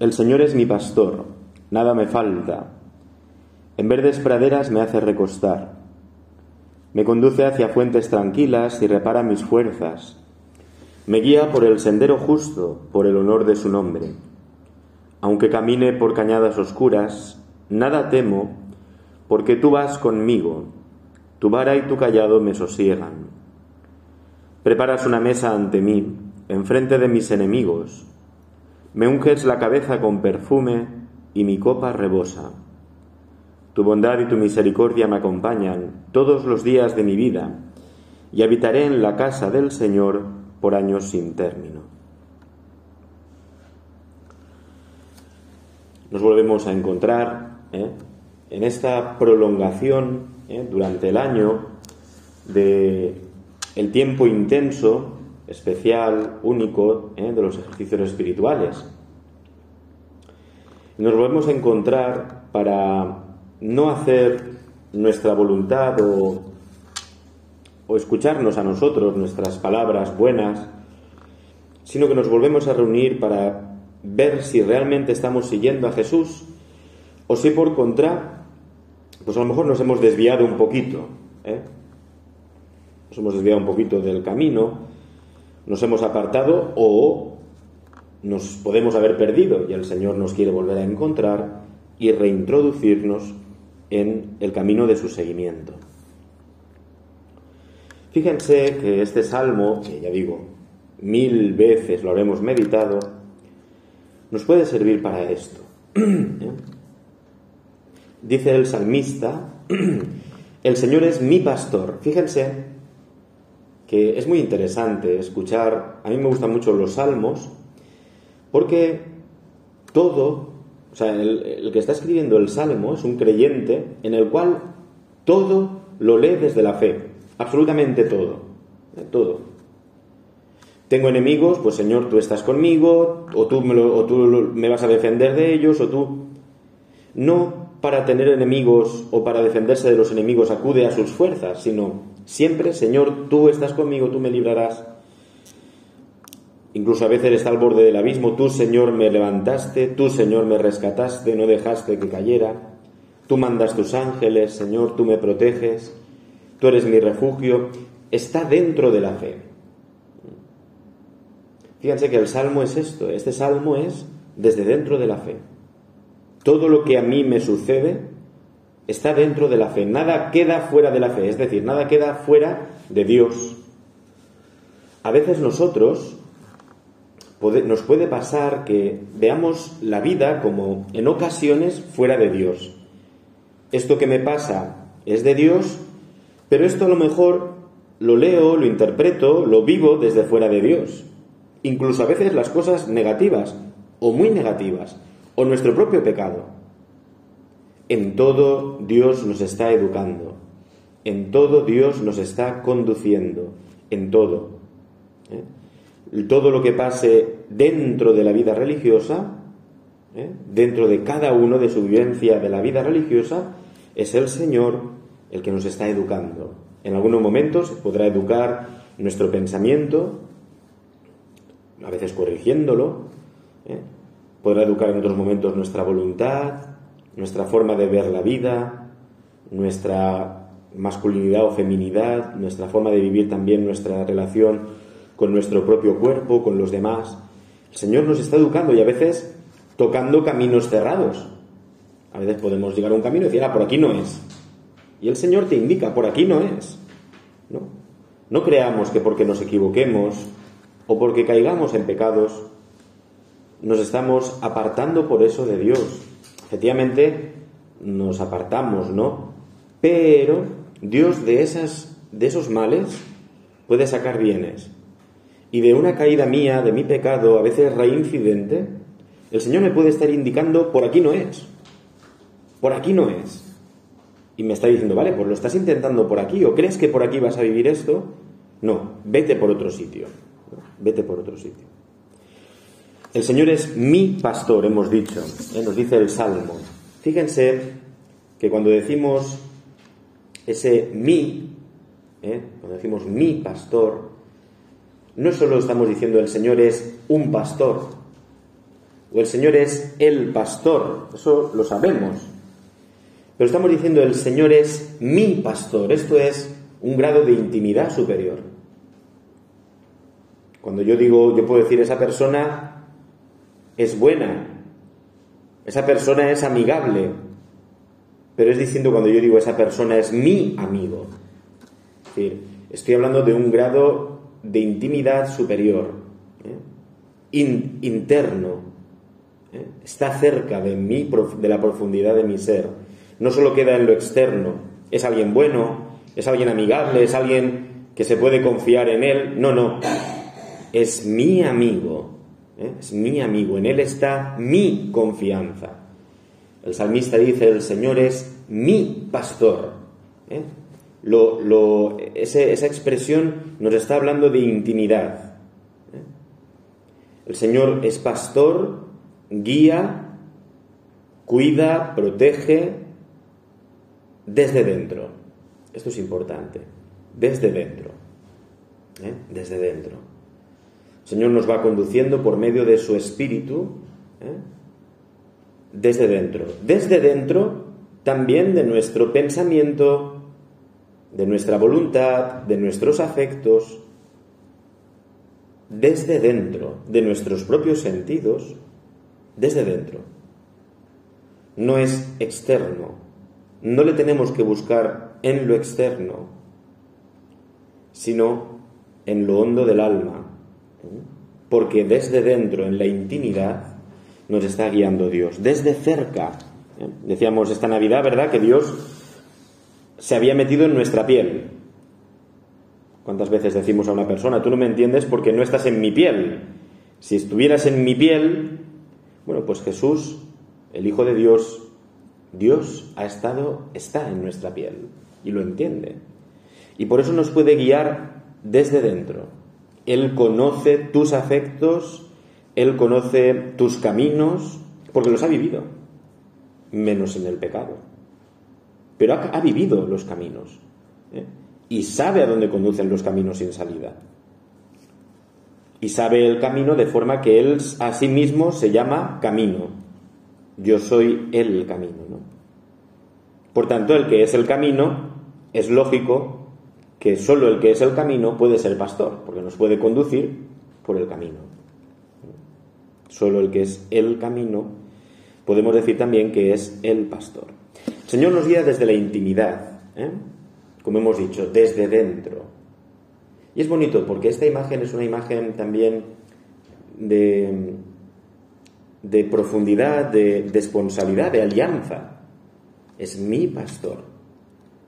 El Señor es mi pastor, nada me falta. En verdes praderas me hace recostar. Me conduce hacia fuentes tranquilas y repara mis fuerzas. Me guía por el sendero justo, por el honor de su nombre. Aunque camine por cañadas oscuras, nada temo, porque tú vas conmigo. Tu vara y tu callado me sosiegan. Preparas una mesa ante mí, enfrente de mis enemigos. Me unges la cabeza con perfume y mi copa rebosa. Tu bondad y tu misericordia me acompañan todos los días de mi vida, y habitaré en la casa del Señor por años sin término. Nos volvemos a encontrar ¿eh? en esta prolongación ¿eh? durante el año de el tiempo intenso especial, único, ¿eh? de los ejercicios espirituales. Nos volvemos a encontrar para no hacer nuestra voluntad o, o escucharnos a nosotros, nuestras palabras buenas, sino que nos volvemos a reunir para ver si realmente estamos siguiendo a Jesús o si por contra, pues a lo mejor nos hemos desviado un poquito, ¿eh? nos hemos desviado un poquito del camino nos hemos apartado o nos podemos haber perdido y el Señor nos quiere volver a encontrar y reintroducirnos en el camino de su seguimiento. Fíjense que este salmo, que ya digo, mil veces lo habremos meditado, nos puede servir para esto. ¿Eh? Dice el salmista, el Señor es mi pastor. Fíjense que es muy interesante escuchar, a mí me gustan mucho los salmos, porque todo, o sea, el, que está escribiendo el salmo es un creyente en el cual todo lo lee desde la fe, absolutamente todo, ¿eh? todo. Tengo enemigos, pues Señor, tú estás conmigo, o tú me, o tú me vas a defender de ellos, o tú... No para tener enemigos o para defenderse de los enemigos acude a sus fuerzas, sino Siempre, Señor, tú estás conmigo, tú me librarás. Incluso a veces está al borde del abismo, tú, Señor, me levantaste, tú, Señor, me rescataste, no dejaste que cayera. Tú mandas tus ángeles, Señor, tú me proteges, tú eres mi refugio. Está dentro de la fe. Fíjense que el salmo es esto, este salmo es desde dentro de la fe. Todo lo que a mí me sucede está dentro de la fe, nada queda fuera de la fe, es decir, nada queda fuera de Dios. A veces nosotros nos puede pasar que veamos la vida como en ocasiones fuera de Dios. Esto que me pasa es de Dios, pero esto a lo mejor lo leo, lo interpreto, lo vivo desde fuera de Dios. Incluso a veces las cosas negativas o muy negativas, o nuestro propio pecado. En todo Dios nos está educando, en todo Dios nos está conduciendo, en todo. ¿eh? Todo lo que pase dentro de la vida religiosa, ¿eh? dentro de cada uno de su vivencia de la vida religiosa, es el Señor el que nos está educando. En algunos momentos podrá educar nuestro pensamiento, a veces corrigiéndolo, ¿eh? podrá educar en otros momentos nuestra voluntad, nuestra forma de ver la vida, nuestra masculinidad o feminidad, nuestra forma de vivir también nuestra relación con nuestro propio cuerpo, con los demás. El Señor nos está educando y a veces tocando caminos cerrados. A veces podemos llegar a un camino y decir, ah, por aquí no es. Y el Señor te indica, por aquí no es. No, no creamos que porque nos equivoquemos o porque caigamos en pecados, nos estamos apartando por eso de Dios. Efectivamente, nos apartamos, ¿no? Pero Dios de, esas, de esos males puede sacar bienes. Y de una caída mía, de mi pecado, a veces reincidente, el Señor me puede estar indicando, por aquí no es. Por aquí no es. Y me está diciendo, vale, pues lo estás intentando por aquí, o crees que por aquí vas a vivir esto. No, vete por otro sitio. Vete por otro sitio. El Señor es mi pastor, hemos dicho, nos dice el Salmo. Fíjense que cuando decimos ese mi, ¿eh? cuando decimos mi pastor, no solo estamos diciendo el Señor es un pastor, o el Señor es el pastor, eso lo sabemos. Pero estamos diciendo el Señor es mi pastor, esto es un grado de intimidad superior. Cuando yo digo, yo puedo decir, esa persona es buena, esa persona es amigable, pero es distinto cuando yo digo, esa persona es mi amigo. Es decir, estoy hablando de un grado de intimidad superior, ¿eh? interno, ¿eh? está cerca de, mí, de la profundidad de mi ser. No solo queda en lo externo, es alguien bueno, es alguien amigable, es alguien que se puede confiar en él. No, no, es mi amigo, ¿eh? es mi amigo, en él está mi confianza. El salmista dice, el Señor es mi pastor. ¿eh? Esa expresión nos está hablando de intimidad. El Señor es pastor guía, cuida, protege desde dentro. Esto es importante, desde dentro. ¿eh? Desde dentro. Señor nos va conduciendo por medio de su espíritu ¿eh? desde dentro. Desde dentro también de nuestro pensamiento, de nuestra voluntad, de nuestros afectos, desde dentro de nuestros propios sentidos desde dentro. No es externo. No le tenemos que buscar en lo externo, sino en lo hondo del alma. Porque desde dentro, en la intimidad, nos está guiando Dios. Desde cerca. ¿eh? Decíamos esta Navidad, ¿verdad? Que Dios se había metido en nuestra piel. ¿Cuántas veces decimos a una persona, tú no me entiendes porque no estás en mi piel? Si estuvieras en mi piel, bueno, pues Jesús, el Hijo de Dios, Dios ha estado, está en nuestra piel y lo entiende. Y por eso nos puede guiar desde dentro. Él conoce tus afectos, Él conoce tus caminos, porque los ha vivido, menos en el pecado. Pero ha, vivido los caminos ¿eh? y sabe a dónde conducen los caminos sin salida y sabe el camino de forma que él a sí mismo se llama camino. Yo soy el camino, ¿no? Por tanto, el que es el camino, es lógico que solo el que es el camino puede ser pastor, porque nos puede conducir por el camino. Solo el que es el camino, podemos decir también que es el pastor. El Señor nos guía desde la intimidad, ¿eh? como hemos dicho, desde dentro. Y es bonito porque esta imagen es una imagen también de, de profundidad, de, responsabilidad, de alianza. Es mi pastor,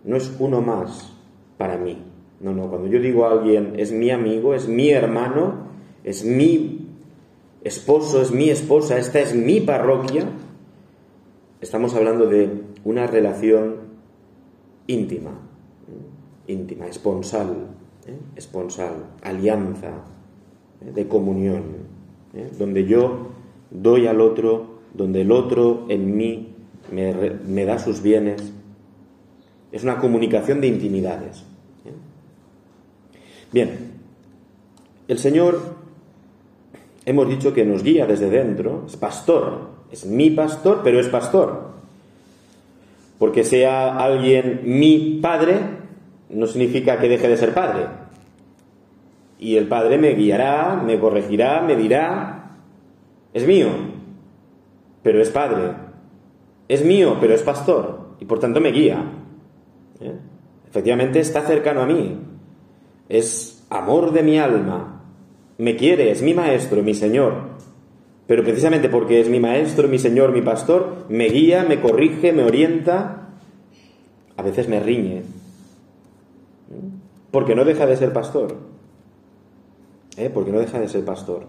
no es uno más para mí. No, no, cuando yo digo a alguien es mi amigo, es mi hermano, es mi esposo, es mi esposa, esta es mi parroquia, estamos hablando de una relación íntima, íntima, esponsal, ¿eh? esponsal, alianza, ¿eh? de comunión, ¿eh? donde yo doy al otro, donde el otro en mí me da sus bienes. Es una comunicación de intimidades. Bien, el Señor, hemos dicho que nos guía desde dentro, es pastor, es mi pastor, pero es pastor. Porque sea alguien mi padre, no significa que deje de ser padre. Y el padre me guiará, me corregirá, me dirá, es mío, pero es padre. Es mío, pero es pastor. Y por tanto me guía. ¿Eh? Efectivamente está cercano a mí. Es amor de mi alma. Me quiere, es mi maestro, mi Señor. Pero precisamente porque es mi maestro, mi Señor, mi pastor, me guía, me corrige, me orienta, a veces me riñe, porque no deja de ser pastor. ¿Eh? Porque no deja de ser pastor.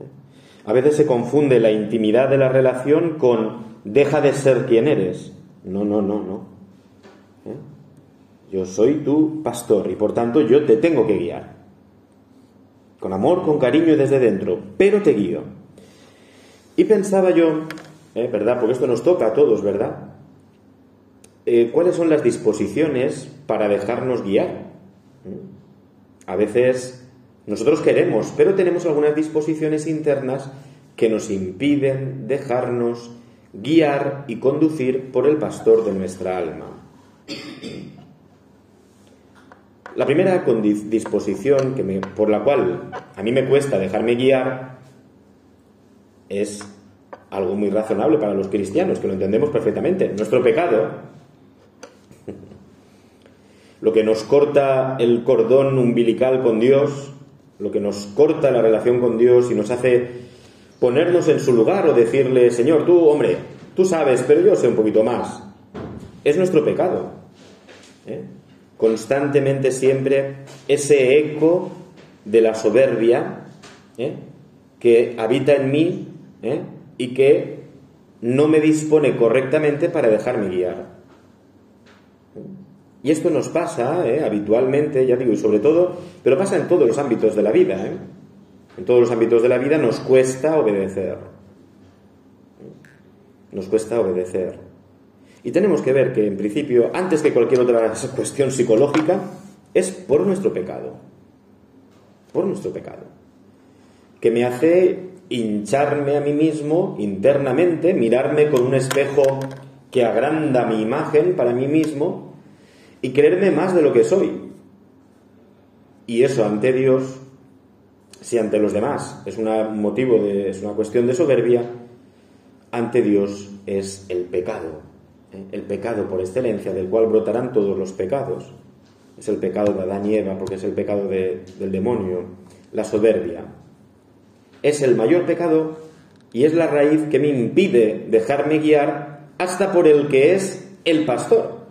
¿Eh? A veces se confunde la intimidad de la relación con deja de ser quien eres. No, no, no, no. ¿Eh? Yo soy tu pastor y por tanto yo te tengo que guiar. Con amor, con cariño y desde dentro, pero te guío. Y pensaba yo, ¿verdad? Porque esto nos toca a todos, ¿verdad? ¿Cuáles son las disposiciones para dejarnos guiar? A veces nosotros queremos, pero tenemos algunas disposiciones internas que nos impiden dejarnos guiar y conducir por el pastor de nuestra alma. La primera disposición que por la cual a mí me cuesta dejarme guiar es algo muy razonable para los cristianos, que lo entendemos perfectamente. Nuestro pecado, lo que nos corta el cordón umbilical con Dios, lo que nos corta la relación con Dios y nos hace ponernos en su lugar o decirle, Señor, tú, hombre, tú sabes, pero yo sé un poquito más. Es nuestro pecado. ¿eh? Constantemente siempre ese eco de la soberbia ¿eh? que habita en mí ¿eh? y que no me dispone correctamente para dejarme guiar. Y esto nos pasa habitualmente, ya digo, y sobre todo, pero pasa en todos los ámbitos de la vida. En todos los ámbitos de la vida nos cuesta obedecer. Nos cuesta obedecer. Y tenemos que ver que, en principio, antes que cualquier otra cuestión psicológica, es por nuestro pecado. Por nuestro pecado. Que me hace hincharme a mí mismo internamente, mirarme con un espejo que agranda mi imagen para mí mismo y creerme más de lo que soy. Y eso ante Dios si ante los demás es un motivo de, es una cuestión de soberbia, ante Dios es el pecado, ¿eh? el pecado por excelencia, del cual brotarán todos los pecados. Es el pecado de Adán y Eva, porque es el pecado del demonio, la soberbia. Es el mayor pecado y es la raíz que me impide dejarme guiar hasta por el que es el pastor,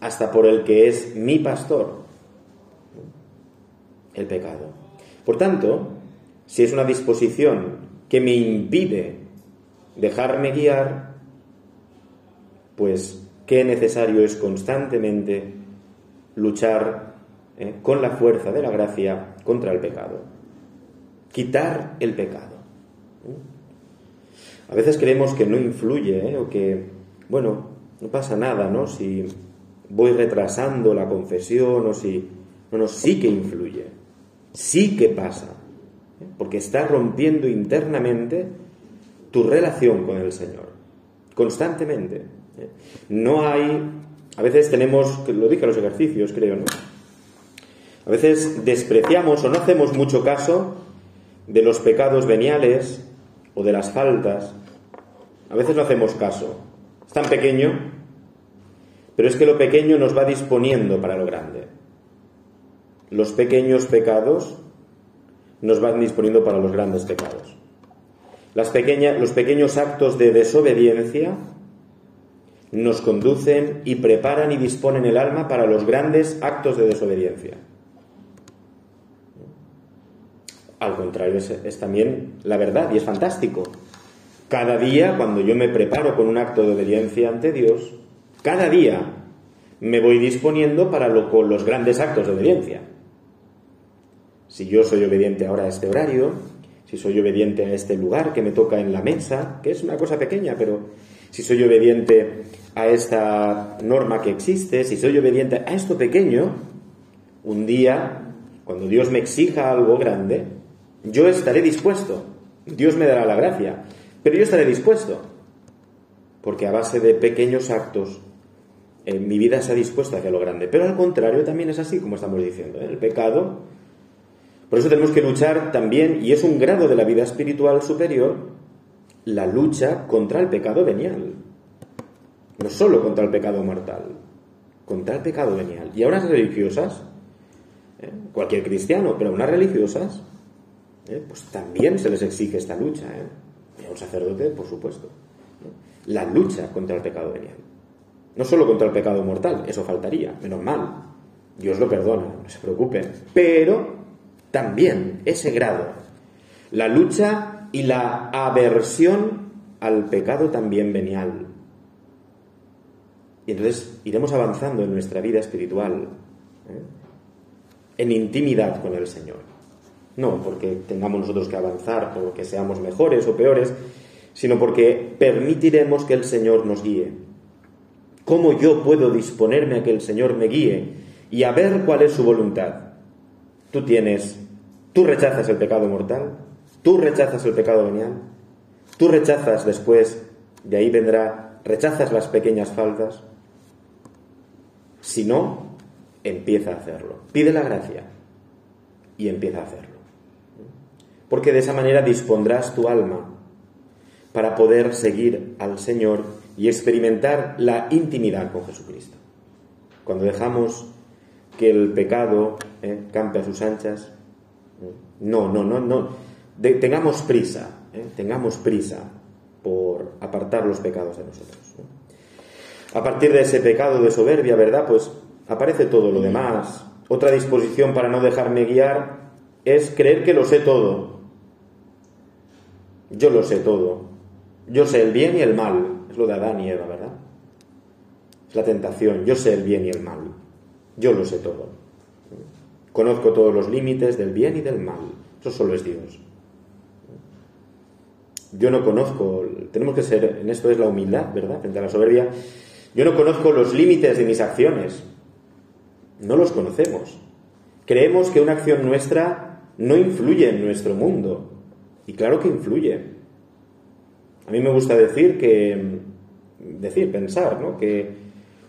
hasta por el que es mi pastor. El pecado. Por tanto, si es una disposición que me impide dejarme guiar, pues qué necesario es constantemente luchar eh, con la fuerza de la gracia contra el pecado. Quitar el pecado. A veces creemos que no influye eh, o que, bueno, no pasa nada, ¿no? Si voy retrasando la confesión o si... No, no, sí que influye sí que pasa, ¿eh? porque está rompiendo internamente tu relación con el Señor, constantemente. ¿Eh? No hay, a veces tenemos, lo dije en los ejercicios, creo, ¿no? A veces despreciamos o no hacemos mucho caso de los pecados veniales o de las faltas. A veces no hacemos caso. Es tan pequeño, pero es que lo pequeño nos va disponiendo para lo grande los pequeños pecados nos van disponiendo para los grandes pecados. Las los pequeños actos de desobediencia nos conducen y preparan y disponen el alma para los grandes actos de desobediencia. Al contrario, es, también la verdad y es fantástico. Cada día, cuando yo me preparo con un acto de obediencia ante Dios, cada día me voy disponiendo para lo, con los grandes actos de obediencia si yo soy obediente ahora a este horario, si soy obediente a este lugar que me toca en la mesa, que es una cosa pequeña, pero si soy obediente a esta norma que existe, si soy obediente a esto pequeño, un día, cuando Dios me exija algo grande, yo estaré dispuesto. Dios me dará la gracia, pero yo estaré dispuesto. Porque a base de pequeños actos, en mi vida se ha dispuesto hacia lo grande. Pero al contrario también es así, como estamos diciendo. ¿eh? El pecado por eso tenemos que luchar también, y es un grado de la vida espiritual superior, la lucha contra el pecado venial. No solo contra el pecado mortal, contra el pecado venial. Y a unas religiosas, ¿eh? cualquier cristiano, pero a unas religiosas, ¿eh? pues también se les exige esta lucha. ¿eh? Y a un sacerdote, por supuesto. La lucha contra el pecado venial. No solo contra el pecado mortal, eso faltaría, menos mal. Dios lo perdona, no se preocupen. Pero también ese grado. La lucha y la aversión al pecado también venial. Y entonces iremos avanzando en nuestra vida espiritual, ¿eh? en intimidad con el Señor. No porque tengamos nosotros que avanzar, porque seamos mejores o peores, sino porque permitiremos que el Señor nos guíe. ¿Cómo yo puedo disponerme a que el Señor me guíe y a ver cuál es su voluntad? Tú tienes, tú rechazas el pecado mortal, tú rechazas el pecado venial, Tú rechazas después, de ahí vendrá, rechazas las pequeñas faltas. Si no, empieza a hacerlo. Pide la gracia y empieza a hacerlo. Porque de esa manera dispondrás tu alma para poder seguir al Señor y experimentar la intimidad con Jesucristo. Cuando dejamos que el pecado eh, campe a sus anchas, no, no, no, no. tengamos prisa, ¿eh? tengamos prisa por apartar los pecados de nosotros. A partir de ese pecado de soberbia, ¿verdad? Pues aparece todo lo demás. Otra disposición para no dejarme guiar es creer que lo sé todo. Yo lo sé todo. Yo sé el bien y el mal. Es lo de Adán y Eva, ¿verdad? Es la tentación. Yo sé el bien y el mal. Yo lo sé todo. Conozco todos los límites del bien y del mal. Eso solo es Dios. Yo no conozco, tenemos que ser, en esto es la humildad, ¿verdad? Frente a la soberbia. Yo no conozco los límites de mis acciones. No los conocemos. Creemos que una acción nuestra no influye en nuestro mundo. Y claro que influye. A mí me gusta decir que, decir, pensar, ¿no? Que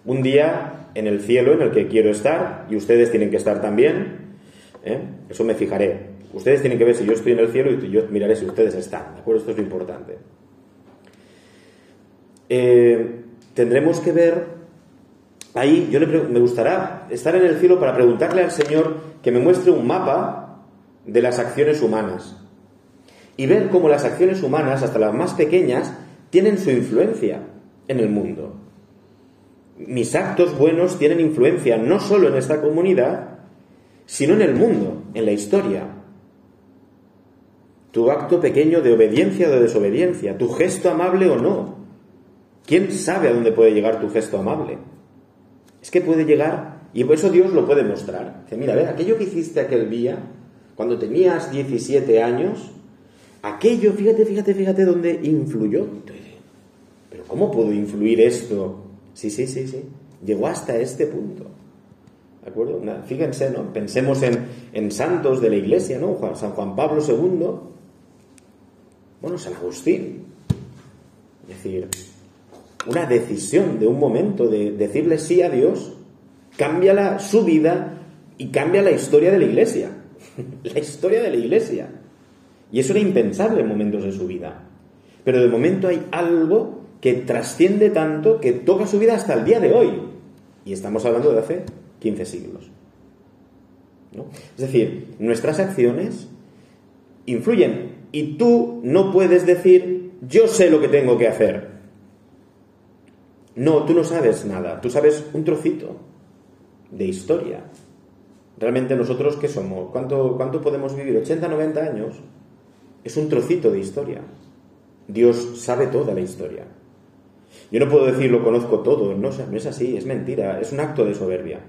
un día en el cielo en el que quiero estar, y ustedes tienen que estar también, ¿eh? eso me fijaré. Ustedes tienen que ver si yo estoy en el cielo y yo miraré si ustedes están, ¿de acuerdo? Esto es lo importante. Eh, tendremos que ver, ahí yo me gustará estar en el cielo para preguntarle al Señor que me muestre un mapa de las acciones humanas y ver cómo las acciones humanas, hasta las más pequeñas, tienen su influencia en el mundo. Mis actos buenos tienen influencia no solo en esta comunidad, sino en el mundo, en la historia. Tu acto pequeño de obediencia o de desobediencia, tu gesto amable o no. ¿Quién sabe a dónde puede llegar tu gesto amable? Es que puede llegar, y por eso Dios lo puede mostrar. Dice, mira, a ver, aquello que hiciste aquel día, cuando tenías 17 años, aquello, fíjate, fíjate, fíjate dónde influyó. Pero ¿cómo puedo influir esto? Sí, sí, sí, sí. Llegó hasta este punto. ¿De acuerdo? fíjense, ¿no? Pensemos en, en santos de la iglesia, ¿no? San Juan Pablo II, bueno, San Agustín. Es decir, una decisión de un momento de decirle sí a Dios cambia su vida y cambia la historia de la iglesia. la historia de la iglesia. Y eso era impensable en momentos de su vida. Pero de momento hay algo que trasciende tanto que toca su vida hasta el día de hoy. Y estamos hablando de hace 15 siglos. Es decir, nuestras acciones influyen y tú no puedes decir, yo sé lo que tengo que hacer. No, tú no sabes nada, tú sabes un trocito de historia. Realmente nosotros, ¿qué somos? ¿Cuánto, cuánto podemos vivir? ¿80, 90 años? Es un trocito de historia. Dios sabe toda la historia. Yo no puedo decir lo conozco todo, no, no es así, es mentira, es un acto de soberbia.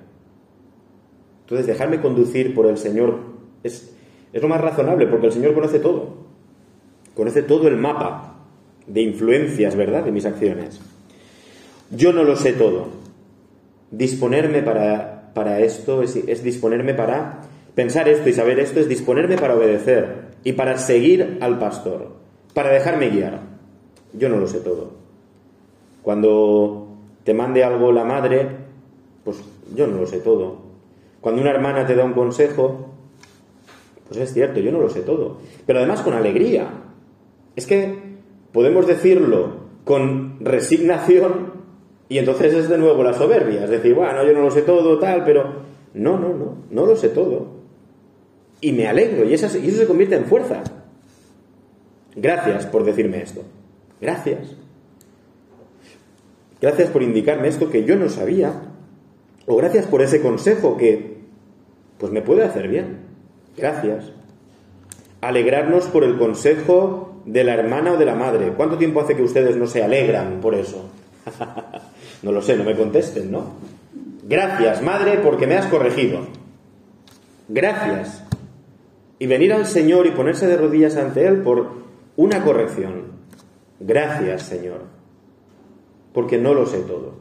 Entonces, dejarme conducir por el Señor es, es lo más razonable, porque el Señor conoce todo. Conoce todo el mapa de influencias, ¿verdad?, de mis acciones. Yo no lo sé todo. Disponerme para, para esto es, es disponerme para pensar esto y saber esto, es disponerme para obedecer y para seguir al pastor, para dejarme guiar. Yo no lo sé todo. Cuando te mande algo la madre, pues yo no lo sé todo. Cuando una hermana te da un consejo, pues es cierto, yo no lo sé todo. Pero además con alegría, es que podemos decirlo con resignación y entonces es de nuevo la soberbia, es decir, bueno, yo no lo sé todo, tal, pero no, no, no, no lo sé todo. Y me alegro y, eso se convierte en fuerza. Gracias por decirme esto. Gracias. Gracias por indicarme esto que yo no sabía. O gracias por ese consejo que pues me puede hacer bien. Gracias. Alegrarnos por el consejo de la hermana o de la madre. ¿Cuánto tiempo hace que ustedes no se alegran por eso? no lo sé, no me contesten, ¿no? Gracias, madre, porque me has corregido. Gracias. Y venir al Señor y ponerse de rodillas ante Él por una corrección. Gracias, Señor, porque no lo sé todo.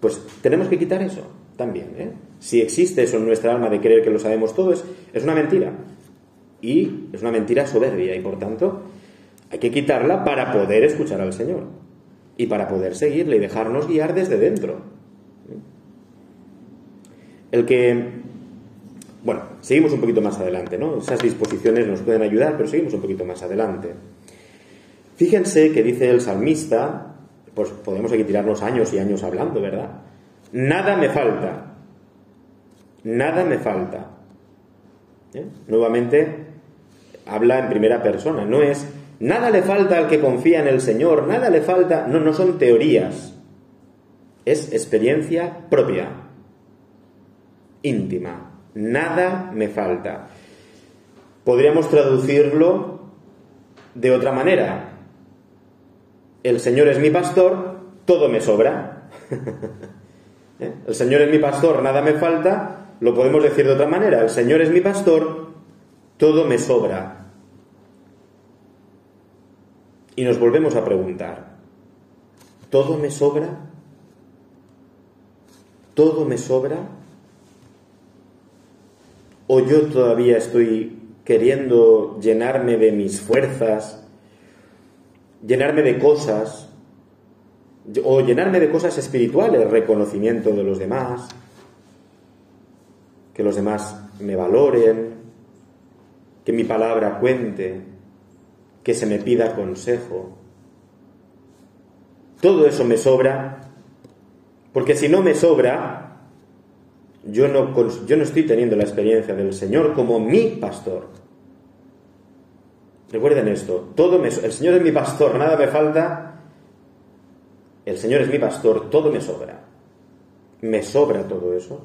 Pues tenemos que quitar eso también. ¿eh? Si existe eso en nuestra alma de creer que lo sabemos todo, es, es una mentira y es una mentira soberbia y por tanto Hay que quitarla para poder escuchar al Señor y para poder seguirle y dejarnos guiar desde dentro. El que, bueno, seguimos un poquito más adelante, ¿no? Esas disposiciones nos pueden ayudar, pero seguimos un poquito más adelante. Fíjense que dice el salmista, pues podemos aquí tirarnos años y años hablando, ¿verdad? Nada me falta, nada me falta. ¿Eh? Nuevamente habla en primera persona, no es nada le falta al que confía en el Señor, nada le falta, no, no son teorías, es experiencia propia, íntima, nada me falta. Podríamos traducirlo de otra manera. El Señor es mi pastor, todo me sobra. ¿Eh? El Señor es mi pastor, nada me falta, lo podemos decir de otra manera. El Señor es mi pastor, todo me sobra. Y nos volvemos a preguntar, ¿todo me sobra? ¿Todo me sobra? ¿O yo todavía estoy queriendo llenarme de mis fuerzas, llenarme de cosas, o llenarme de cosas espirituales, reconocimiento de los demás, que los demás me valoren, que mi palabra cuente, que se me pida consejo. Todo eso me sobra, porque si no me sobra, yo no, yo no estoy teniendo la experiencia del Señor como mi pastor. Recuerden esto, todo me, el Señor es mi pastor, nada me falta, el Señor es mi pastor, todo me sobra. ¿Me sobra todo eso?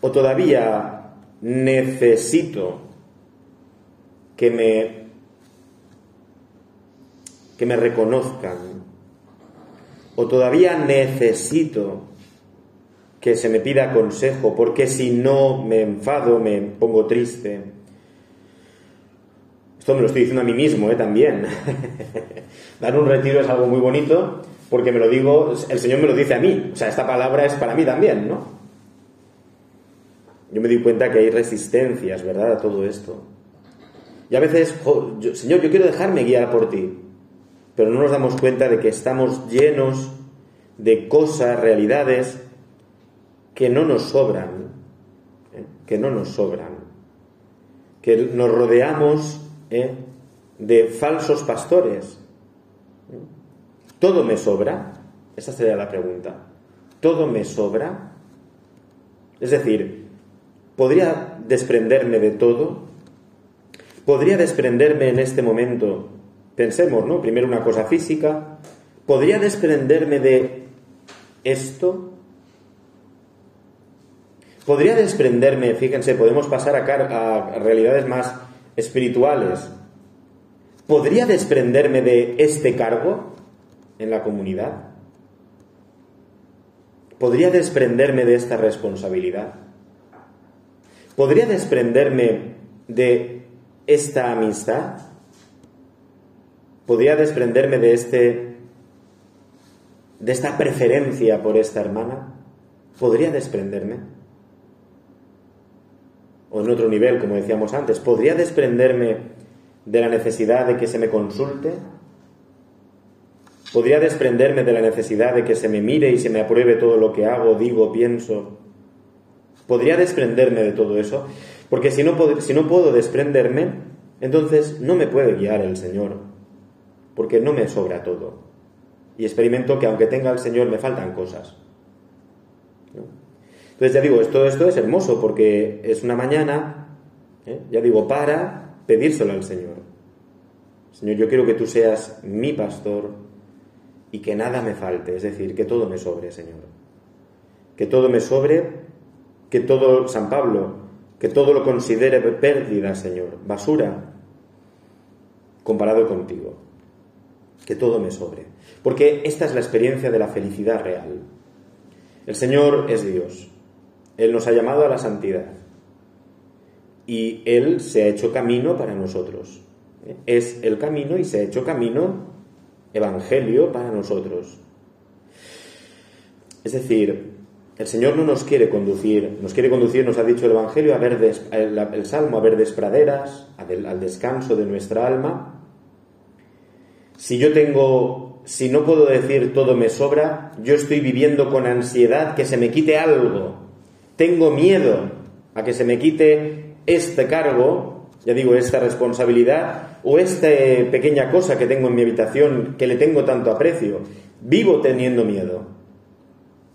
¿O todavía necesito que me, que me reconozcan? ¿O todavía necesito que se me pida consejo porque si no me enfado, me pongo triste? Esto me lo estoy diciendo a mí mismo, ¿eh? También. Dar un retiro es algo muy bonito, porque me lo digo, el Señor me lo dice a mí, o sea, esta palabra es para mí también, ¿no? Yo me di cuenta que hay resistencias, ¿verdad?, a todo esto. Y a veces, Señor, yo quiero dejarme guiar por ti, pero no nos damos cuenta de que estamos llenos de cosas, realidades que no nos sobran, ¿eh? que no nos sobran, que nos rodeamos ¿eh? de falsos pastores, ¿Todo me sobra? Esa sería la pregunta. ¿Todo me sobra? Es decir, ¿podría desprenderme de todo? ¿Podría desprenderme en este momento? Pensemos, ¿no? Primero una cosa física. ¿Podría desprenderme de esto? ¿Podría desprenderme, fíjense, podemos pasar a, a realidades más espirituales? ¿Podría desprenderme de este cargo? en la comunidad? ¿Podría desprenderme de esta responsabilidad? ¿Podría desprenderme de esta amistad? ¿Podría desprenderme de este de esta preferencia por esta hermana? ¿Podría desprenderme? O en otro nivel, como decíamos antes, ¿podría desprenderme de la necesidad de que se me consulte? Podría desprenderme de la necesidad de que se me mire y se me apruebe todo lo que hago, digo, pienso. Podría desprenderme de todo eso, porque si no, si no puedo desprenderme, entonces no me puede guiar el Señor, porque no me sobra todo. Y experimento que aunque tenga el Señor me faltan cosas. Entonces ya digo, esto, esto es hermoso porque es una mañana, ¿eh? ya digo, para pedírselo al Señor. Señor, yo quiero que tú seas mi pastor, y que nada me falte, es decir, que todo me sobre, Señor. Que todo me sobre, que todo, San Pablo, que todo lo considere pérdida, Señor, basura, comparado contigo. Que todo me sobre. Porque esta es la experiencia de la felicidad real. El Señor es Dios. Él nos ha llamado a la santidad. Y Él se ha hecho camino para nosotros. Es el camino y se ha hecho camino evangelio para nosotros. Es decir, el Señor no nos quiere conducir, nos quiere conducir, nos ha dicho el Evangelio, a ver el, Salmo, a ver praderas, al descanso de nuestra alma, si yo tengo, si no puedo decir todo me sobra, yo estoy viviendo con ansiedad que se me quite algo. Tengo miedo a que se me quite este cargo, ya digo, esta responsabilidad o esta pequeña cosa que tengo en mi habitación que le tengo tanto aprecio. Vivo teniendo miedo.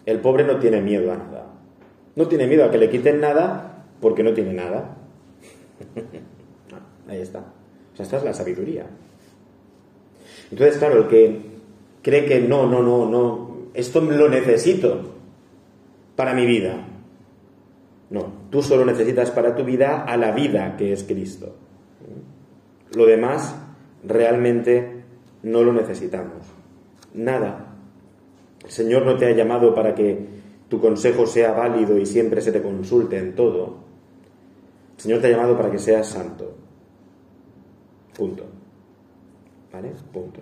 El pobre no tiene miedo a nada. No tiene miedo a que le quiten nada porque no tiene nada. Ahí está. O sea, esta es la sabiduría. Entonces, claro, el que cree que no, no, no, no, esto lo necesito para mi vida. No, tú solo necesitas para tu vida a la vida que es Cristo. Lo demás realmente no lo necesitamos. Nada. El Señor no te ha llamado para que tu consejo sea válido y siempre se te consulte en todo. El Señor te ha llamado para que seas santo. Punto. ¿Vale? Punto.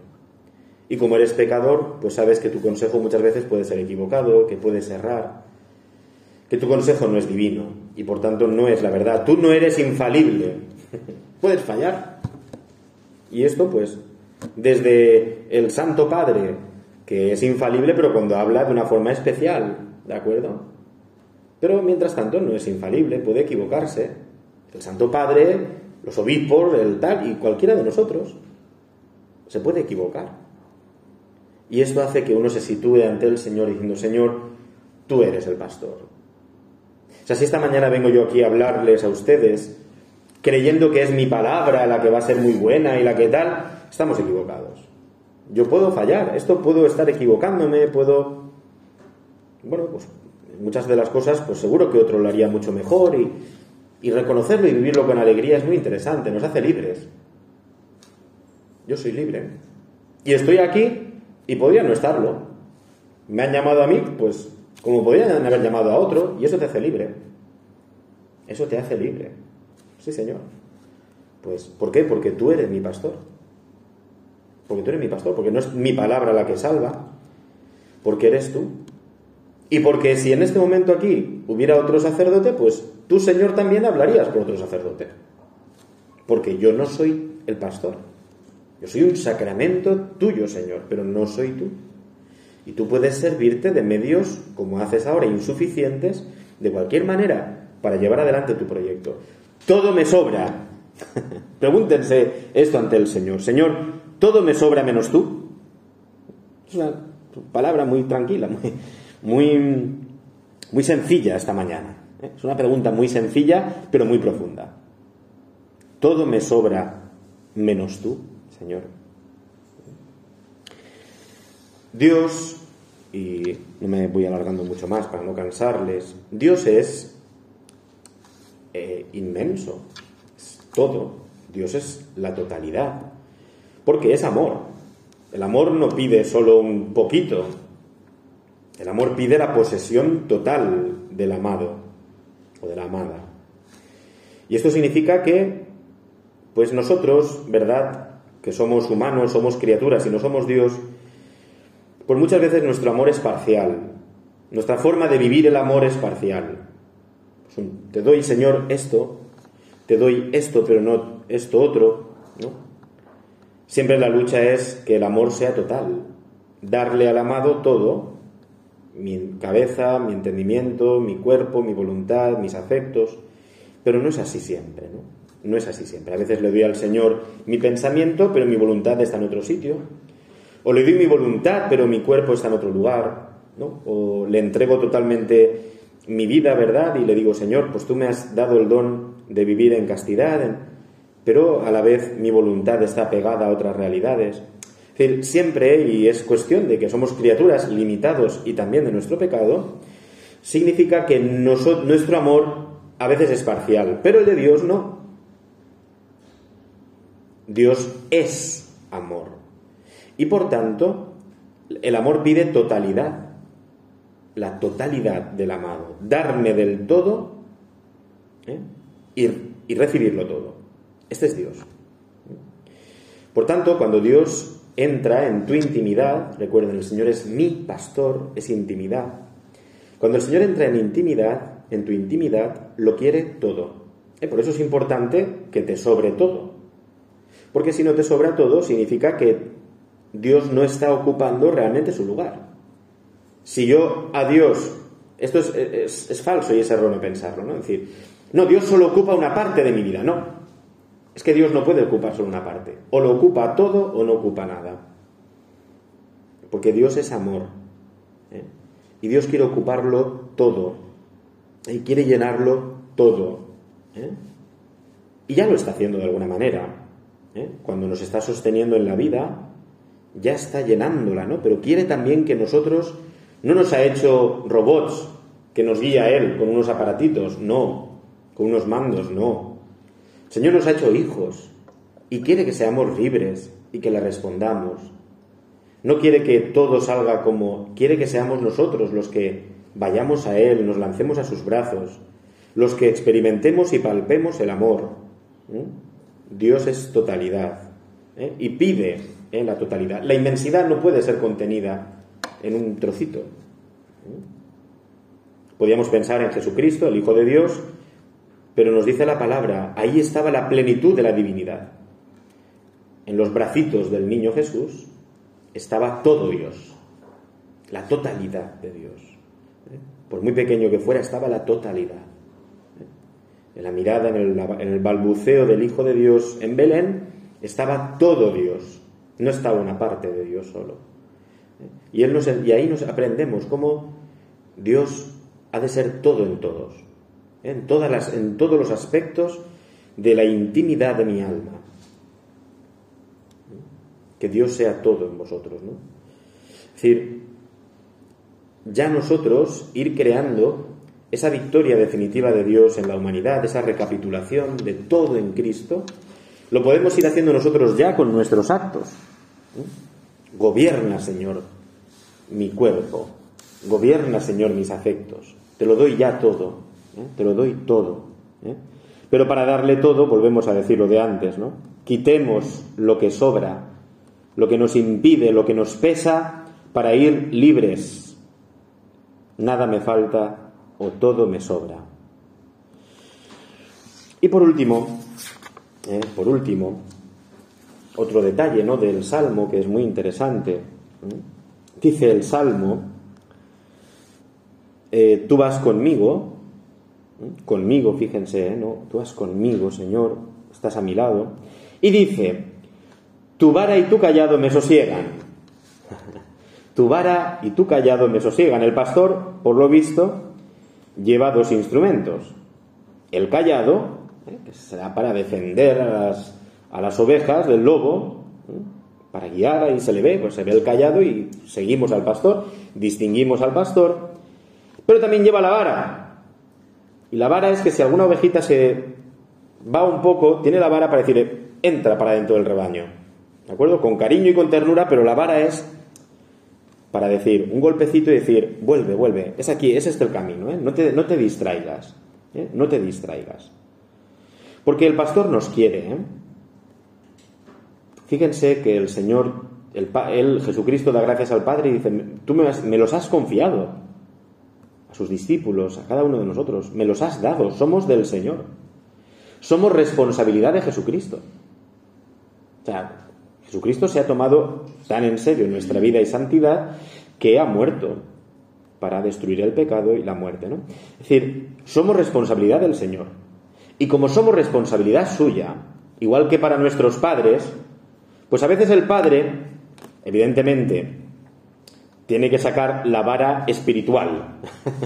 Y como eres pecador, pues sabes que tu consejo muchas veces puede ser equivocado, que puedes errar, que tu consejo no es divino y por tanto no es la verdad. Tú no eres infalible. puedes fallar. Y esto, pues, desde el Santo Padre, que es infalible, pero cuando habla de una forma especial, ¿de acuerdo? Pero mientras tanto no es infalible, puede equivocarse. El Santo Padre, los obispos, el tal, y cualquiera de nosotros se puede equivocar. Y esto hace que uno se sitúe ante el Señor diciendo, Señor, tú eres el pastor. O sea, si esta mañana vengo yo aquí a hablarles a ustedes, creyendo que es mi palabra la que va a ser muy buena y la que tal, estamos equivocados. Yo puedo fallar, esto puedo estar equivocándome, puedo... Bueno, pues muchas de las cosas, pues seguro que otro lo haría mucho mejor y, y reconocerlo y vivirlo con alegría es muy interesante, nos hace libres. Yo soy libre. Y estoy aquí y podría no estarlo. Me han llamado a mí, pues como podrían haber llamado a otro, y eso te hace libre. Eso te hace libre. Sí, Señor. Pues, ¿por qué? Porque tú eres mi pastor. Porque tú eres mi pastor, porque no es mi palabra la que salva, porque eres tú. Y porque si en este momento aquí hubiera otro sacerdote, pues tú, Señor, también hablarías por otro sacerdote. Porque yo no soy el pastor. Yo soy un sacramento tuyo, Señor, pero no soy tú. Y tú puedes servirte de medios, como haces ahora, insuficientes, de cualquier manera, para llevar adelante tu proyecto. Todo me sobra. Pregúntense esto ante el Señor. Señor, todo me sobra menos tú. Es una palabra muy tranquila, muy, muy, muy sencilla esta mañana. ¿eh? Es una pregunta muy sencilla, pero muy profunda. Todo me sobra menos tú. Señor. Dios, y no me voy alargando mucho más para no cansarles, Dios es eh, inmenso, es todo, Dios es la totalidad, porque es amor. El amor no pide solo un poquito, el amor pide la posesión total del amado o de la amada. Y esto significa que, pues nosotros, ¿verdad? que somos humanos, somos criaturas y no somos Dios, pues muchas veces nuestro amor es parcial. Nuestra forma de vivir el amor es parcial. Te doy, Señor, esto, te doy esto, pero no esto otro. ¿no? Siempre la lucha es que el amor sea total. Darle al amado todo, mi cabeza, mi entendimiento, mi cuerpo, mi voluntad, mis afectos, pero no es así siempre. ¿no? No es así siempre. A veces le doy al Señor mi pensamiento, pero mi voluntad está en otro sitio. O le doy mi voluntad, pero mi cuerpo está en otro lugar. ¿no? O le entrego totalmente mi vida, ¿verdad? Y le digo, Señor, pues tú me has dado el don de vivir en castidad, pero a la vez mi voluntad está pegada a otras realidades. Es decir, siempre, y es cuestión de que somos criaturas limitados y también de nuestro pecado, significa que nuestro amor a veces es parcial, pero el de Dios no. Dios es amor. Y por tanto, el amor pide totalidad, la totalidad del amado, darme del todo ¿eh? y, y recibirlo todo. Este es Dios. Por tanto, cuando Dios entra en tu intimidad, recuerden, el Señor es mi pastor, es intimidad. Cuando el Señor entra en intimidad, en tu intimidad, lo quiere todo. ¿Eh? Por eso es importante que te sobre todo. Porque si no te sobra todo, significa que Dios no está ocupando realmente su lugar. Si yo a Dios, esto es, es falso y es erróneo pensarlo, ¿no? Es decir, no, Dios solo ocupa una parte de mi vida, no. Es que Dios no puede ocupar solo una parte. O lo ocupa todo o no ocupa nada. Porque Dios es amor. ¿eh? Y Dios quiere ocuparlo todo. Y quiere llenarlo todo. ¿eh? Y ya lo está haciendo de alguna manera. ¿eh? Cuando nos está sosteniendo en la vida, ya está llenándola, ¿no? Pero quiere también que nosotros no nos ha hecho robots que nos guía Él con unos aparatitos, no, con unos mandos, no. El Señor nos ha hecho hijos y quiere que seamos libres y que le respondamos. No quiere que todo salga como, quiere que seamos nosotros los que vayamos a Él, nos lancemos a sus brazos, los que experimentemos y palpemos el amor. Dios es totalidad ¿eh? y pide ¿eh? la totalidad. La inmensidad no puede ser contenida en un trocito. Podríamos pensar en Jesucristo, el Hijo de Dios, pero nos dice la palabra, ahí estaba la plenitud de la divinidad. En los bracitos del niño Jesús estaba todo Dios, la totalidad de Dios. ¿eh? Por muy pequeño que fuera, estaba la totalidad. ¿eh? En la mirada, en el, balbuceo del Hijo de Dios en Belén, estaba todo Dios, no estaba una parte de Dios solo. Y, él y ahí nos aprendemos cómo Dios ha de ser todo en todos en, todas las, en todos los aspectos de la intimidad de mi alma. Que Dios sea todo en vosotros, ¿no? Es decir, ya nosotros ir creando esa victoria definitiva de Dios en la humanidad, esa recapitulación de todo en Cristo, lo podemos ir haciendo nosotros ya con nuestros actos. Gobierna, Señor, mi cuerpo. Gobierna, Señor, mis afectos. Te lo doy ya todo. ¿eh? te lo doy todo. ¿eh? Pero para darle todo, volvemos a decir lo de antes, ¿no? Quitemos lo que sobra, lo que nos impide, lo que nos pesa, para ir libres. Nada me falta o todo me sobra. Y por último, ¿eh? por último, otro detalle ¿no? del Salmo que es muy interesante. Dice el Salmo, tú vas conmigo, conmigo, fíjense, ¿eh? ¿no? Tú vas conmigo, Señor, estás a mi lado. Y dice, tu vara y tu callado me sosiegan. tu vara y tu callado me sosiegan. El pastor, por lo visto, lleva dos instrumentos. El callado, ¿eh? que será para defender a las, a las ovejas del lobo, ¿eh? para guiar, ahí se le ve, pues se ve el callado y seguimos al pastor, distinguimos al pastor, pero también lleva la vara, y la vara es que si alguna ovejita se va un poco, tiene la vara para decirle, entra para dentro del rebaño. ¿De acuerdo? Con cariño y con ternura, pero la vara es para decir un golpecito y decir, vuelve, vuelve, es aquí, es este el camino, ¿eh? no, te, no, te, distraigas, ¿eh? no te distraigas. Porque el pastor nos quiere. ¿eh? Fíjense que el Señor, el, Jesucristo da gracias al Padre y dice, tú me los has confiado a sus discípulos, a cada uno de nosotros. Me los has dado, somos del Señor. Somos responsabilidad de Jesucristo. O sea, Jesucristo se ha tomado tan en serio nuestra vida y santidad que ha muerto para destruir el pecado y la muerte, ¿no? Es decir, somos responsabilidad del Señor. Y como somos responsabilidad suya, igual que para nuestros padres, pues a veces el padre, evidentemente, tiene que sacar la vara espiritual,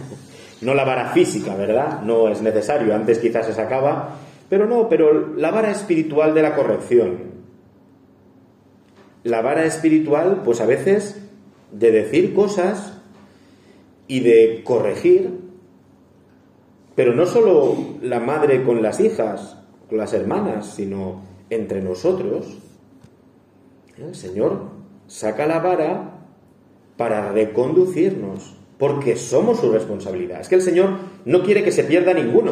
no la vara física, ¿verdad? No es necesario, antes quizás se sacaba, pero no, pero la vara espiritual de la corrección. La vara espiritual, pues a veces, de decir cosas y de corregir, pero no solo la madre con las hijas, con las hermanas, sino entre nosotros. El Señor saca la vara para reconducirnos, porque somos su responsabilidad. Es que el Señor no quiere que se pierda ninguno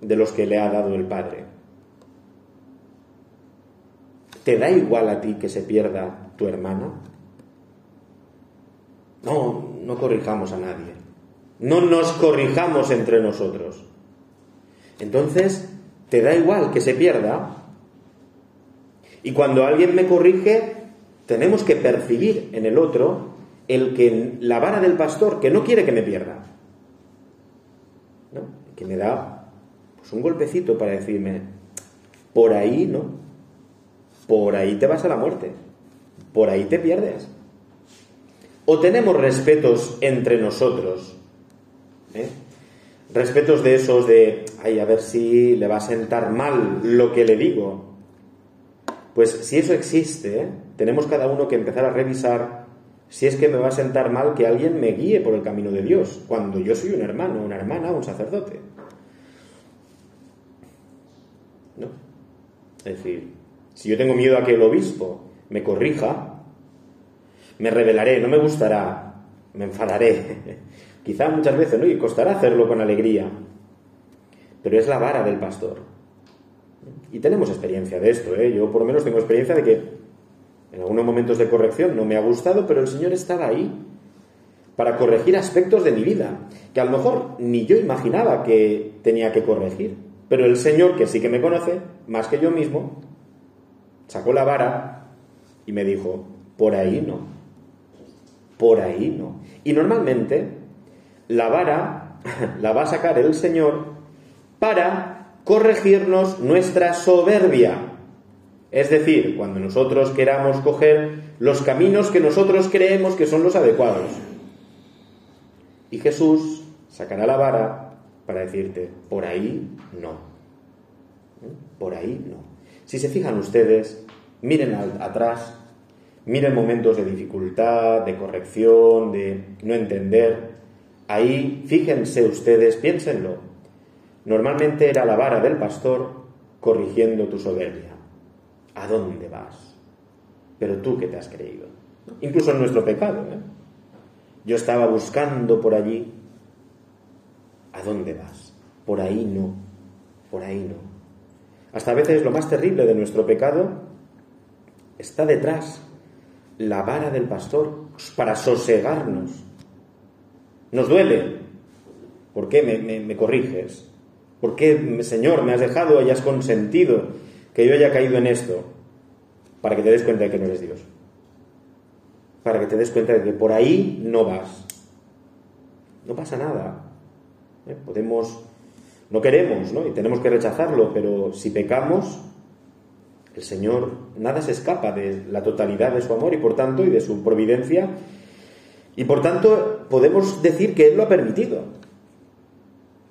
de los que le ha dado el Padre. ¿Te da igual a ti que se pierda tu hermana? No, no corrijamos a nadie. No nos corrijamos entre nosotros. Entonces, ¿te da igual que se pierda? Y cuando alguien me corrige, tenemos que percibir en el otro el que la vara del pastor que no quiere que me pierda. ¿no? Que me da pues, un golpecito para decirme, por ahí no, por ahí te vas a la muerte, por ahí te pierdes. O tenemos respetos entre nosotros, ¿eh? respetos de esos de, ay, a ver si le va a sentar mal lo que le digo. Pues si eso existe, tenemos cada uno que empezar a revisar si es que me va a sentar mal que alguien me guíe por el camino de Dios, cuando yo soy un hermano, una hermana, un sacerdote. ¿No? Es decir, si yo tengo miedo a que el obispo me corrija, me rebelaré, no me gustará, me enfadaré. Quizá muchas veces, ¿no? Y costará hacerlo con alegría. Pero es la vara del pastor. Y tenemos experiencia de esto, ¿eh? Yo por lo menos tengo experiencia de que en algunos momentos de corrección no me ha gustado, pero el Señor estaba ahí para corregir aspectos de mi vida, que a lo mejor ni yo imaginaba que tenía que corregir. Pero el Señor, que sí que me conoce, más que yo mismo, sacó la vara y me dijo, por ahí no, por ahí no. Y normalmente la vara la va a sacar el Señor para corregirnos nuestra soberbia. Es decir, cuando nosotros queramos coger los caminos que nosotros creemos que son los adecuados. Y Jesús sacará la vara para decirte, por ahí no. ¿Eh? Por ahí no. Si se fijan ustedes, miren atrás, miren momentos de dificultad, de corrección, de no entender. Ahí, fíjense ustedes, piénsenlo. Normalmente era la vara del pastor corrigiendo tu soberbia. ¿A dónde vas? Pero tú que te has creído. Incluso en nuestro pecado. ¿eh? Yo estaba buscando por allí. ¿A dónde vas? Por ahí no. Por ahí no. Hasta a veces lo más terrible de nuestro pecado está detrás. La vara del pastor para sosegarnos. Nos duele. ¿Por qué me, corriges? ¿Por qué, Señor, me has dejado y has consentido que yo haya caído en esto para que te des cuenta de que no eres Dios. Para que te des cuenta de que por ahí no vas. No pasa nada. ¿Eh? Podemos, no queremos, ¿no? Y tenemos que rechazarlo, pero si pecamos, el Señor nada se escapa de la totalidad de su amor y por tanto y de su providencia. Y por tanto podemos decir que Él lo ha permitido.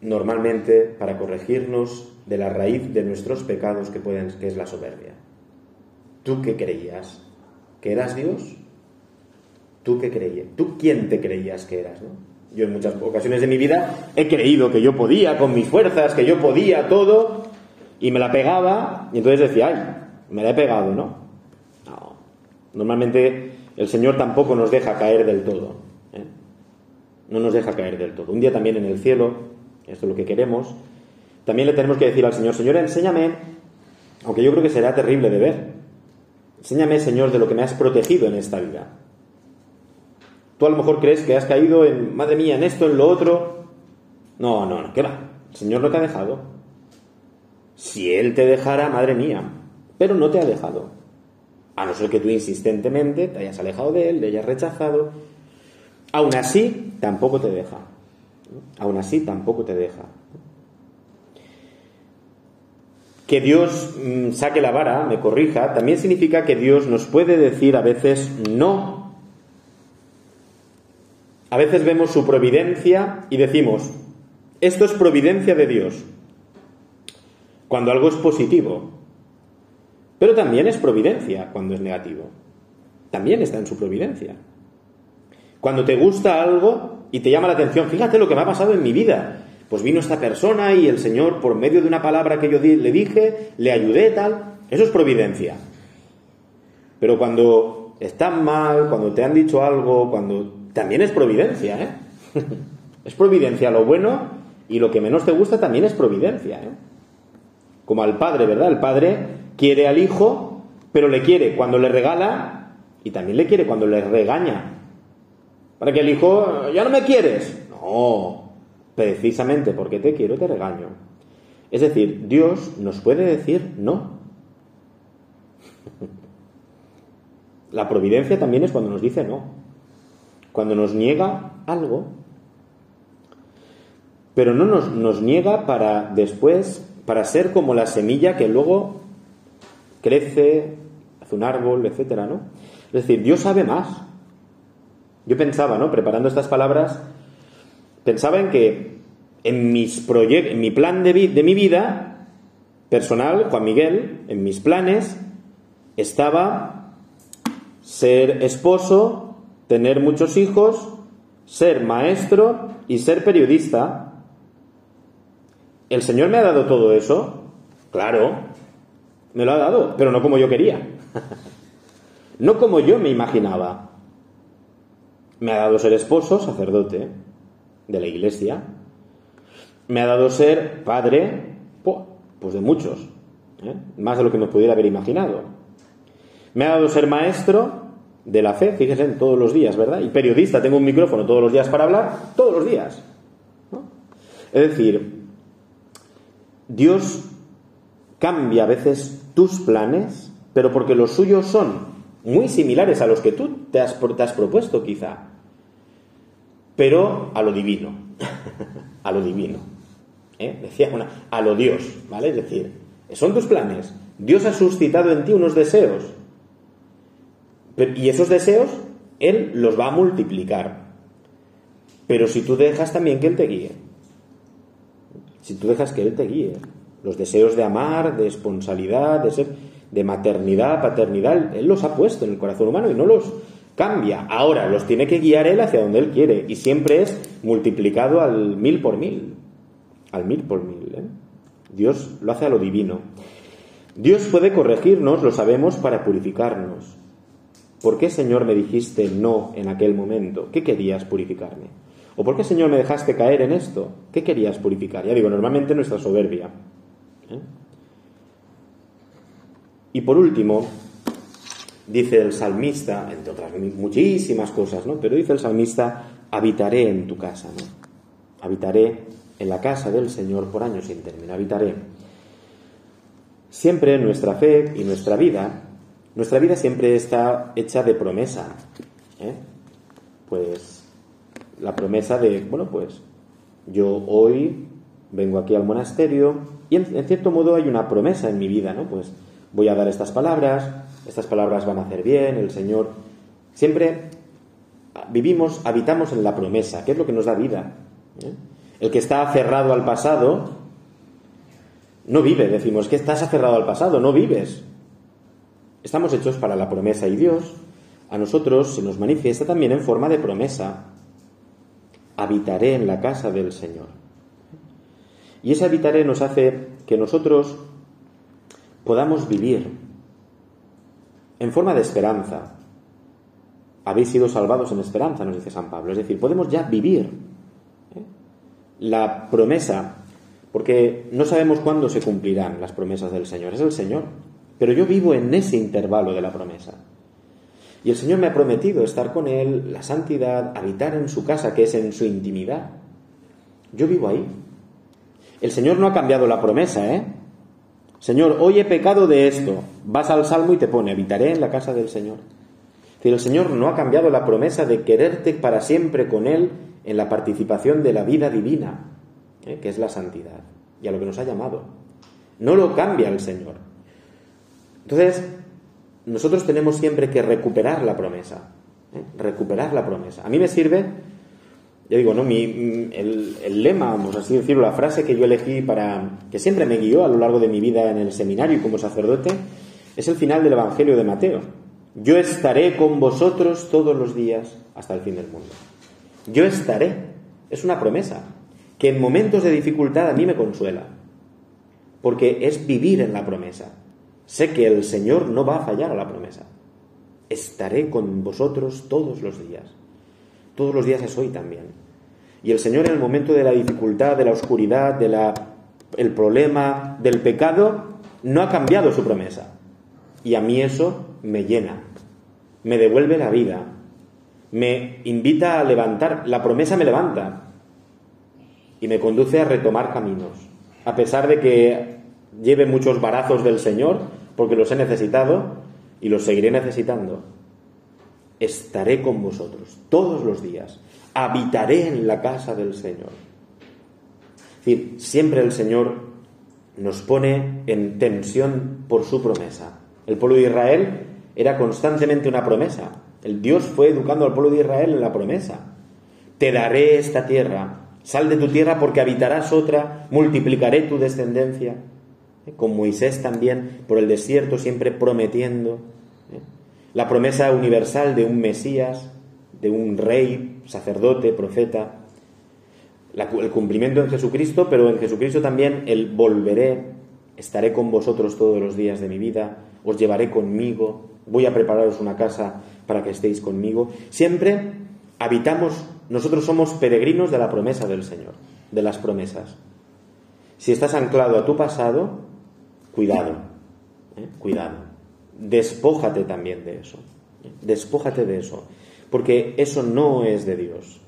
Normalmente para corregirnos de la raíz de nuestros pecados que, pueden, que es la soberbia. ¿Tú qué creías? ¿Que eras Dios? ¿Tú qué creías? ¿Tú quién te creías que eras? Yo en muchas ocasiones de mi vida he creído que yo podía con mis fuerzas, que yo podía todo, y me la pegaba, y entonces decía, ay, me la he pegado, ¿no? No. Normalmente el Señor tampoco nos deja caer del todo. No nos deja caer del todo. Un día también en el cielo, esto es lo que queremos, también le tenemos que decir al Señor, Señor, enséñame, aunque yo creo que será terrible de ver, enséñame, Señor, de lo que me has protegido en esta vida. Tú a lo mejor crees que has caído en, madre mía, en esto, en lo otro. No, no, no, ¿qué va? El Señor no te ha dejado. Si Él te dejara, madre mía, pero no te ha dejado. A no ser que tú insistentemente te hayas alejado de Él, le hayas rechazado. Aún así, tampoco te deja. Aún así, tampoco te deja. que Dios mm, saque la vara, me corrija, también significa que Dios nos puede decir a veces no. A veces vemos su providencia y decimos, esto es providencia de Dios, cuando algo es positivo. Pero también es providencia cuando es negativo. También está en su providencia. Cuando te gusta algo y te llama la atención, fíjate lo que me ha pasado en mi vida. Pues vino esta persona y el Señor, por medio de una palabra que yo le dije, le ayudé, tal. Eso es providencia. Pero cuando están mal, cuando te han dicho algo, cuando. También es providencia, ¿eh? es providencia lo bueno y lo que menos te gusta también es providencia, ¿eh? Como al padre, ¿verdad? El padre quiere al hijo, pero le quiere cuando le regala y también le quiere cuando le regaña. Para que el hijo, ya no me quieres. No, precisamente porque te quiero te regaño. Es decir, Dios nos puede decir no. la providencia también es cuando nos dice no. Cuando nos niega algo, pero no nos, nos niega para después, para ser como la semilla que luego crece, hace un árbol, etcétera, ¿no? Es decir, Dios sabe más. Yo pensaba, ¿no? Preparando estas palabras, pensaba en que en mis en mi plan de, de mi vida personal, Juan Miguel, en mis planes, estaba ser esposo, tener muchos hijos, ser maestro y ser periodista. ¿El Señor me ha dado todo eso? Claro, me lo ha dado, pero no como yo quería. no como yo me imaginaba. Me ha dado ser esposo, sacerdote de la iglesia. Me ha dado ser padre, pues de muchos, ¿eh? más de lo que me pudiera haber imaginado. Me ha dado ser maestro de la fe, fíjense, todos los días, ¿verdad? Y periodista, tengo un micrófono todos los días para hablar, todos los días. Es decir, Dios cambia a veces tus planes, pero porque los suyos son muy similares a los que tú te has, propuesto quizá, pero a lo divino, a lo divino. ¿eh? Decía una, a lo Dios, ¿vale? Es decir, son tus planes. Dios ha suscitado en ti unos deseos, y esos deseos Él los va a multiplicar. Pero si tú dejas también que Él te guíe, si tú dejas que Él te guíe, los deseos de amar, de esponsalidad, de ser, de maternidad, paternidad, Él los ha puesto en el corazón humano y no los cambia. Ahora los tiene que guiar Él hacia donde Él quiere y siempre es multiplicado al mil por mil. Al mil por mil. ¿eh? Dios lo hace a lo divino. Dios puede corregirnos, lo sabemos, para purificarnos. ¿Por qué, Señor, me dijiste no en aquel momento? ¿Qué querías purificarme? ¿O por qué, Señor, me dejaste caer en esto? ¿Qué querías purificar? Ya digo, normalmente nuestra soberbia. ¿eh? Y por último, dice el salmista, entre otras muchísimas cosas, ¿no? Pero dice el salmista, habitaré en tu casa, ¿no? Habitaré en la casa del Señor por años sin término, habitaré. Siempre nuestra fe y nuestra vida, nuestra vida siempre está hecha de promesa, ¿eh? Pues la promesa de, bueno, pues yo hoy vengo aquí al monasterio y en, cierto modo hay una promesa en mi vida, ¿no? Pues voy a dar estas palabras, estas palabras van a hacer bien, el Señor. Siempre vivimos, habitamos en la promesa, que es lo que nos da vida. ¿eh? El que está aferrado al pasado no vive, decimos que estás aferrado al pasado, no vives. Estamos hechos para la promesa y Dios a nosotros se nos manifiesta también en forma de promesa. Habitaré en la casa del Señor. Y ese habitaré nos hace que nosotros podamos vivir en forma de esperanza. Habéis sido salvados en esperanza, nos dice San Pablo. Es decir, podemos ya vivir ¿eh? la promesa, porque no sabemos cuándo se cumplirán las promesas del Señor. Es el Señor. Pero yo vivo en ese intervalo de la promesa. Y el Señor me ha prometido estar con Él, la santidad, habitar en su casa, que es en su intimidad. Yo vivo ahí. El Señor no ha cambiado la promesa, ¿eh? Señor, hoy he pecado de esto. Vas al Salmo y te pone, habitaré en la casa del Señor. Pero el Señor no ha cambiado la promesa de quererte para siempre con Él en la participación de la vida divina, ¿eh? que es la santidad, y a lo que nos ha llamado. No lo cambia el Señor. Entonces, nosotros tenemos siempre que recuperar la promesa. ¿eh? Recuperar la promesa. A mí me sirve ya digo, ¿no? Mi, el, lema, vamos así decirlo, la frase que yo elegí para, que siempre me guió a lo largo de mi vida en el seminario y como sacerdote, es el final del Evangelio de Mateo. Yo estaré con vosotros todos los días hasta el fin del mundo. Yo estaré. Es una promesa que en momentos de dificultad a mí me consuela, porque es vivir en la promesa. Sé que el Señor no va a fallar a la promesa. Estaré con vosotros todos los días. Todos los días es hoy también. Y el Señor en el momento de la dificultad, de la oscuridad, de la, el problema, del pecado, no ha cambiado su promesa. Y a mí eso me llena, me devuelve la vida, me invita a levantar, la promesa me levanta y me conduce a retomar caminos. A pesar de que lleve muchos barazos del Señor, porque los he necesitado y los seguiré necesitando. Estaré con vosotros todos los días, habitaré en la casa del Señor. Es decir, siempre el Señor nos pone en tensión por su promesa. El pueblo de Israel era constantemente una promesa. El Dios fue educando al pueblo de Israel en la promesa. Te daré esta tierra, sal de tu tierra porque habitarás otra, multiplicaré tu descendencia. ¿Eh? Con Moisés también por el desierto siempre prometiendo. La promesa universal de un Mesías, de un rey, sacerdote, profeta. el cumplimiento en Jesucristo, pero en Jesucristo también el volveré, estaré con vosotros todos los días de mi vida, os llevaré conmigo, voy a prepararos una casa para que estéis conmigo. Siempre habitamos, nosotros somos peregrinos de la promesa del Señor, de las promesas. Si estás anclado a tu pasado, cuidado, ¿eh? cuidado. Despójate también de eso. Despójate de eso. Porque eso no es de Dios.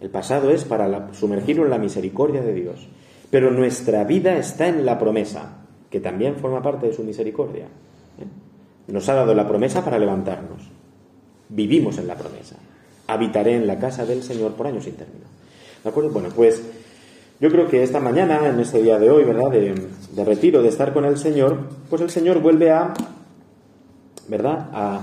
El pasado es para sumergirlo en la misericordia de Dios. Pero nuestra vida está en la promesa, que también forma parte de su misericordia. ¿eh? Nos ha dado la promesa para levantarnos. Vivimos en la promesa. Habitaré en la casa del Señor por años sin término. ¿De acuerdo? Bueno, pues yo creo que esta mañana, en este día de hoy, ¿verdad? De, retiro, de estar con el Señor, pues el Señor vuelve a, ¿verdad? A,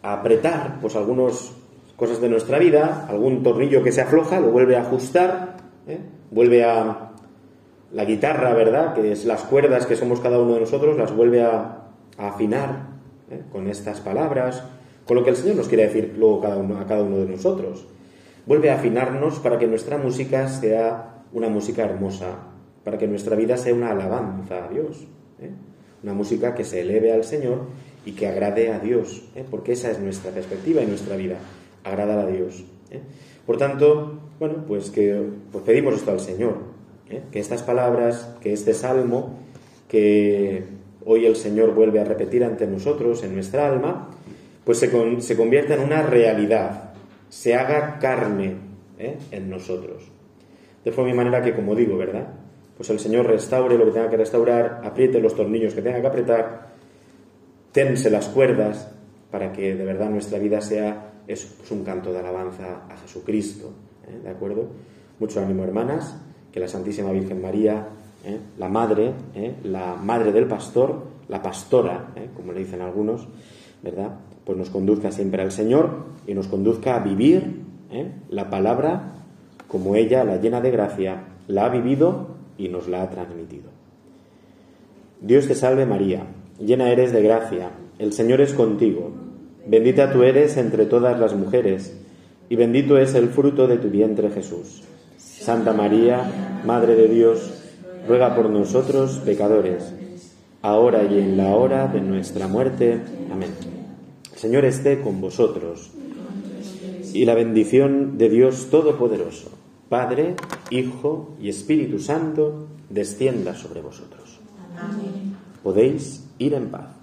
apretar, pues algunas cosas de nuestra vida, algún tornillo que se afloja, lo vuelve a ajustar, ¿eh? vuelve a la guitarra, ¿verdad? Que es las cuerdas que somos cada uno de nosotros, las vuelve a, afinar ¿eh? con estas palabras, con lo que el Señor nos quiere decir luego cada a cada uno de nosotros. Vuelve a afinarnos para que nuestra música sea una música hermosa, para que nuestra vida sea una alabanza a Dios. ¿eh? Una música que se eleve al Señor y que agrade a Dios, ¿eh? porque esa es nuestra perspectiva y nuestra vida, agradar a Dios. ¿eh? Por tanto, bueno, pues que pues pedimos esto al Señor, que estas palabras, que este salmo, que hoy el Señor vuelve a repetir ante nosotros en nuestra alma, pues se, se convierta en una realidad, se haga carne en nosotros. De forma y manera que, como digo, ¿verdad? Pues el Señor restaure lo que tenga que restaurar, apriete los tornillos que tenga que apretar, tense las cuerdas para que de verdad nuestra vida sea pues un canto de alabanza a Jesucristo. ¿eh? ¿De acuerdo? Mucho ánimo, hermanas, que la Santísima Virgen María, ¿eh? la madre, ¿eh? la madre del pastor, la pastora, como le dicen algunos, ¿verdad? Pues nos conduzca siempre al Señor y nos conduzca a vivir la palabra como ella, la llena de gracia, la ha vivido y nos la ha transmitido. Dios te salve María, llena eres de gracia, el Señor es contigo, bendita tú eres entre todas las mujeres, y bendito es el fruto de tu vientre Jesús. Santa María, Madre de Dios, ruega por nosotros pecadores, ahora y en la hora de nuestra muerte. Amén. El Señor esté con vosotros, y la bendición de Dios Todopoderoso. Padre, Hijo y Espíritu Santo, descienda sobre vosotros. Podéis ir en paz.